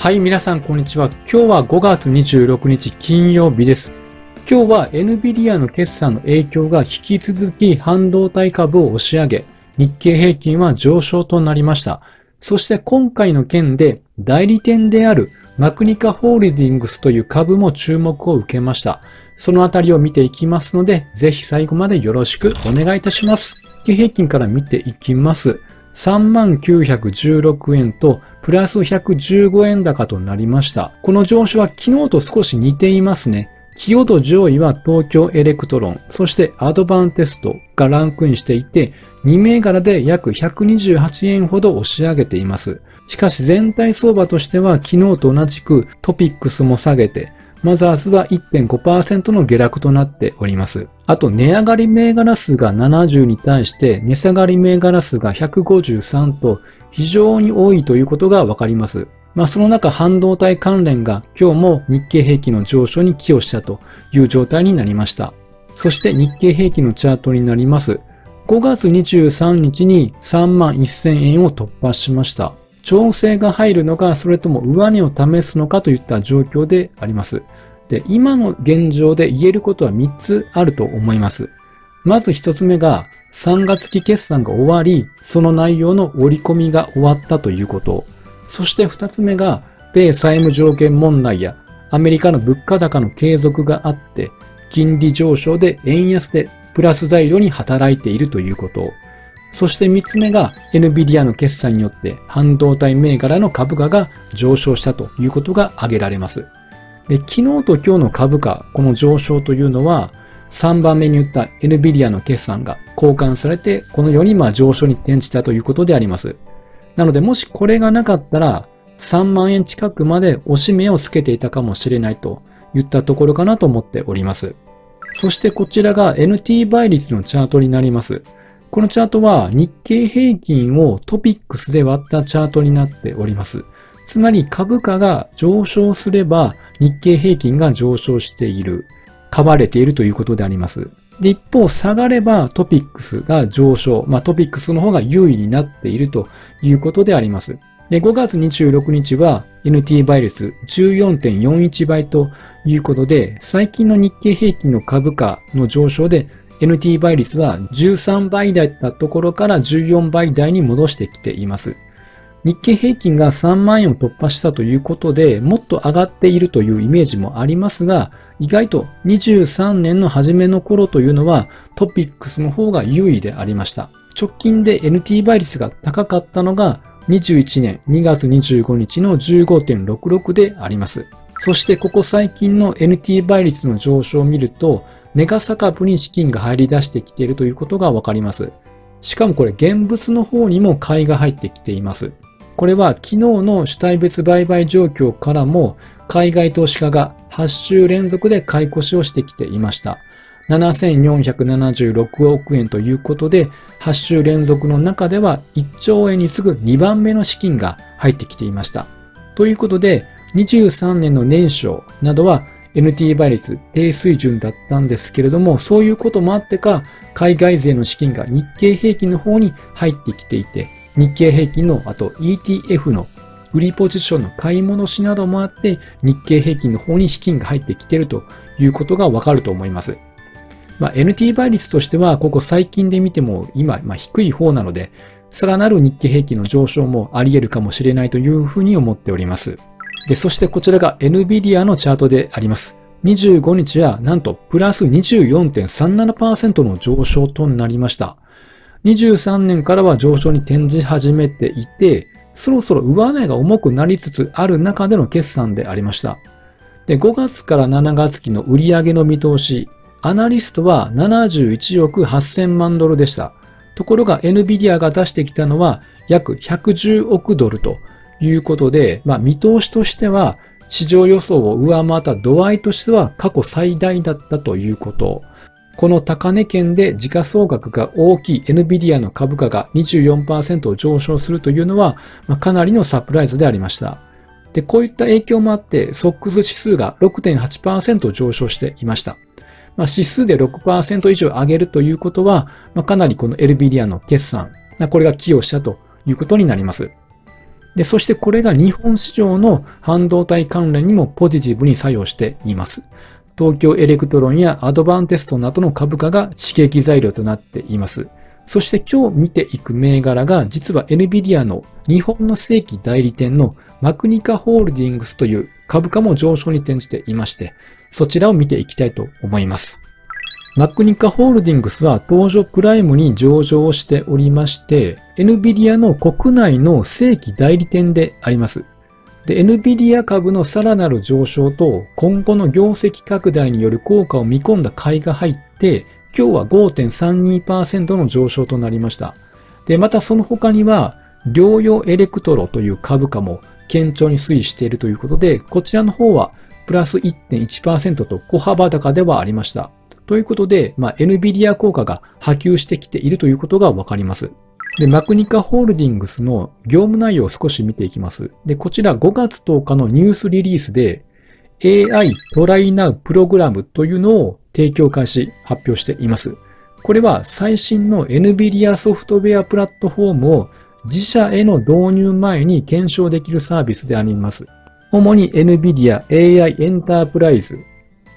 はい、皆さんこんにちは。今日は5月26日金曜日です。今日は NVIDIA の決算の影響が引き続き半導体株を押し上げ、日経平均は上昇となりました。そして今回の件で代理店であるマクニカホールディングスという株も注目を受けました。そのあたりを見ていきますので、ぜひ最後までよろしくお願いいたします。日経平均から見ていきます。3916円とプラス115円高となりました。この上昇は昨日と少し似ていますね。寄与度上位は東京エレクトロン、そしてアドバンテストがランクインしていて、2銘柄で約128円ほど押し上げています。しかし全体相場としては昨日と同じくトピックスも下げて、マザーズは1.5%の下落となっております。あと、値上がり銘柄数が70に対して、値下がり銘柄数が153と非常に多いということがわかります。まあ、その中、半導体関連が今日も日経平均の上昇に寄与したという状態になりました。そして日経平均のチャートになります。5月23日に3万1000円を突破しました。調整が入るのか、それとも上値を試すのかといった状況であります。で、今の現状で言えることは3つあると思います。まず1つ目が、3月期決算が終わり、その内容の織り込みが終わったということ。そして2つ目が、米債務条件問題やアメリカの物価高の継続があって、金利上昇で円安でプラス材料に働いているということ。そして3つ目が NVIDIA の決算によって半導体銘柄の株価が上昇したということが挙げられます。で昨日と今日の株価、この上昇というのは3番目に言った NVIDIA の決算が交換されてこのようにま上昇に転じたということであります。なのでもしこれがなかったら3万円近くまで押し目をつけていたかもしれないといったところかなと思っております。そしてこちらが NT 倍率のチャートになります。このチャートは日経平均をトピックスで割ったチャートになっております。つまり株価が上昇すれば日経平均が上昇している、買われているということであります。で、一方下がればトピックスが上昇、まあトピックスの方が優位になっているということであります。で、5月26日は NT 倍率14.41倍ということで、最近の日経平均の株価の上昇で NT 倍率は13倍台だったところから14倍台に戻してきています。日経平均が3万円を突破したということで、もっと上がっているというイメージもありますが、意外と23年の初めの頃というのはトピックスの方が優位でありました。直近で NT 倍率が高かったのが21年2月25日の15.66であります。そしてここ最近の NT 倍率の上昇を見ると、ネガサ株に資金が入り出してきているということがわかります。しかもこれ現物の方にも買いが入ってきています。これは昨日の主体別売買状況からも海外投資家が8週連続で買い越しをしてきていました。7476億円ということで、8週連続の中では1兆円に次ぐ2番目の資金が入ってきていました。ということで、23年の年初などは NT 倍率低水準だったんですけれども、そういうこともあってか、海外勢の資金が日経平均の方に入ってきていて、日経平均の、あと ETF の売りポジションの買い戻しなどもあって、日経平均の方に資金が入ってきているということがわかると思います。まあ、NT 倍率としては、ここ最近で見ても今、まあ、低い方なので、さらなる日経平均の上昇もあり得るかもしれないというふうに思っております。そしてこちらが NVIDIA のチャートであります。25日はなんとプラス24.37%の上昇となりました。23年からは上昇に転じ始めていて、そろそろ上値が重くなりつつある中での決算でありました。で、5月から7月期の売上の見通し、アナリストは71億8000万ドルでした。ところが NVIDIA が出してきたのは約110億ドルということで、まあ見通しとしては市場予想を上回った度合いとしては過去最大だったということ。この高値圏で時価総額が大きい NVIDIA の株価が24%上昇するというのは、まあ、かなりのサプライズでありました。で、こういった影響もあって、ソックス指数が6.8%上昇していました。まあ、指数で6%以上上げるということは、まあ、かなりこの NVIDIA の決算、これが寄与したということになります。で、そしてこれが日本市場の半導体関連にもポジティブに作用しています。東京エレクトロンやアドバンテストなどの株価が刺激材料となっています。そして今日見ていく銘柄が実は NVIDIA の日本の正規代理店のマクニカホールディングスという株価も上昇に転じていまして、そちらを見ていきたいと思います。マクニカホールディングスは東証プライムに上場しておりまして、NVIDIA の国内の正規代理店であります。NVIDIA 株のさらなる上昇と今後の業績拡大による効果を見込んだ買いが入って、今日は5.32%の上昇となりました。で、またその他には、療養エレクトロという株価も堅調に推移しているということで、こちらの方はプラス1.1%と小幅高ではありました。ということで、まあ、NVIDIA 効果が波及してきているということがわかります。で、マクニカホールディングスの業務内容を少し見ていきます。で、こちら5月10日のニュースリリースで AI トライナウプログラムというのを提供開始発表しています。これは最新の NVIDIA ソフトウェアプラットフォームを自社への導入前に検証できるサービスであります。主に NVIDIA AI エンタープライズ、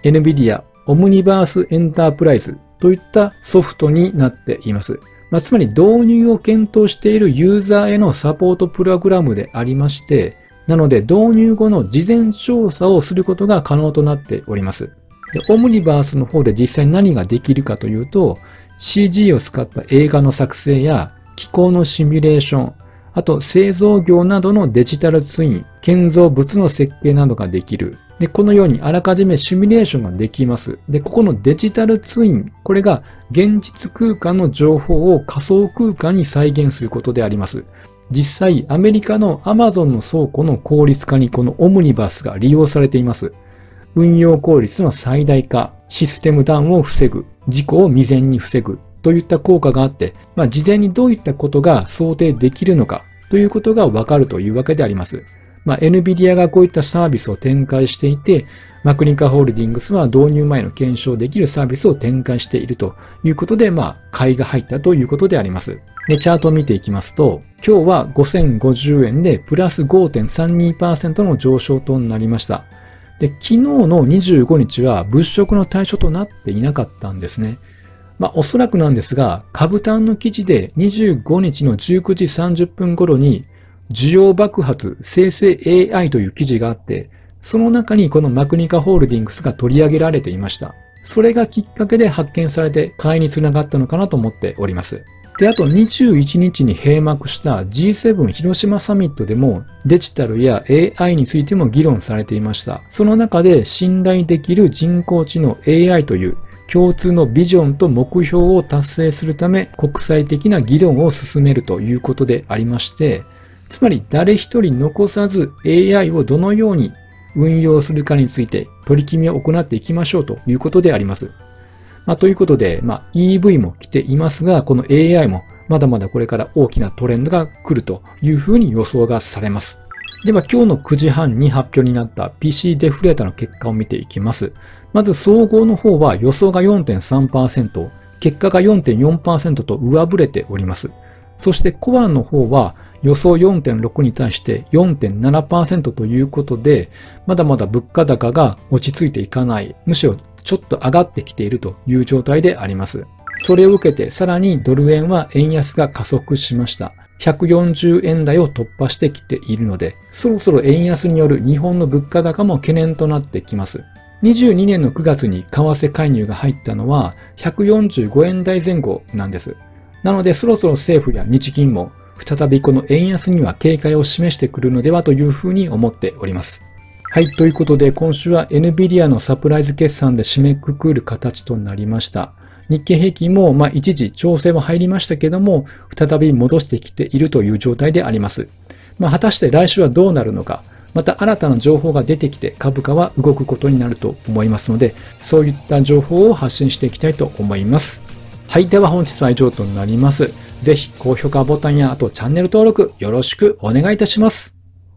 NVIDIA オムニバースエンタープライズといったソフトになっています。まあ、つまり導入を検討しているユーザーへのサポートプログラムでありまして、なので導入後の事前調査をすることが可能となっております。でオムニバースの方で実際何ができるかというと、CG を使った映画の作成や気候のシミュレーション、あと製造業などのデジタルツイン、建造物の設計などができる。で、このようにあらかじめシミュレーションができます。で、ここのデジタルツイン、これが現実空間の情報を仮想空間に再現することであります。実際、アメリカの Amazon の倉庫の効率化にこのオムニバスが利用されています。運用効率の最大化、システムダウンを防ぐ、事故を未然に防ぐといった効果があって、まあ、事前にどういったことが想定できるのかということがわかるというわけであります。まあ、NVIDIA がこういったサービスを展開していて、マクニカホールディングスは導入前の検証できるサービスを展開しているということで、まあ、買いが入ったということであります。で、チャートを見ていきますと、今日は5050円でプラス5.32%の上昇となりました。で、昨日の25日は物色の対象となっていなかったんですね。まあ、おそらくなんですが、株単の記事で25日の19時30分頃に需要爆発生成 AI という記事があって、その中にこのマクニカホールディングスが取り上げられていました。それがきっかけで発見されて買いにつながったのかなと思っております。で、あと21日に閉幕した G7 広島サミットでもデジタルや AI についても議論されていました。その中で信頼できる人工知能 AI という共通のビジョンと目標を達成するため国際的な議論を進めるということでありまして、つまり誰一人残さず AI をどのように運用するかについて取り決めを行っていきましょうということであります。まあ、ということで、まあ、EV も来ていますが、この AI もまだまだこれから大きなトレンドが来るというふうに予想がされます。では今日の9時半に発表になった PC デフレータの結果を見ていきます。まず総合の方は予想が4.3%、結果が4.4%と上振れております。そしてコアの方は予想4.6に対して4.7%ということで、まだまだ物価高が落ち着いていかない、むしろちょっと上がってきているという状態であります。それを受けてさらにドル円は円安が加速しました。140円台を突破してきているので、そろそろ円安による日本の物価高も懸念となってきます。22年の9月に為替介入が入ったのは145円台前後なんです。なのでそろそろ政府や日銀も再びこの円安には警戒を示してくるのではというふうに思っております。はい。ということで、今週は NVIDIA のサプライズ決算で締めくくる形となりました。日経平均も、まあ、一時調整は入りましたけども、再び戻してきているという状態であります。まあ、果たして来週はどうなるのか、また新たな情報が出てきて株価は動くことになると思いますので、そういった情報を発信していきたいと思います。はい。では本日は以上となります。ぜひ高評価ボタンやあとチャンネル登録よろしくお願いいたします。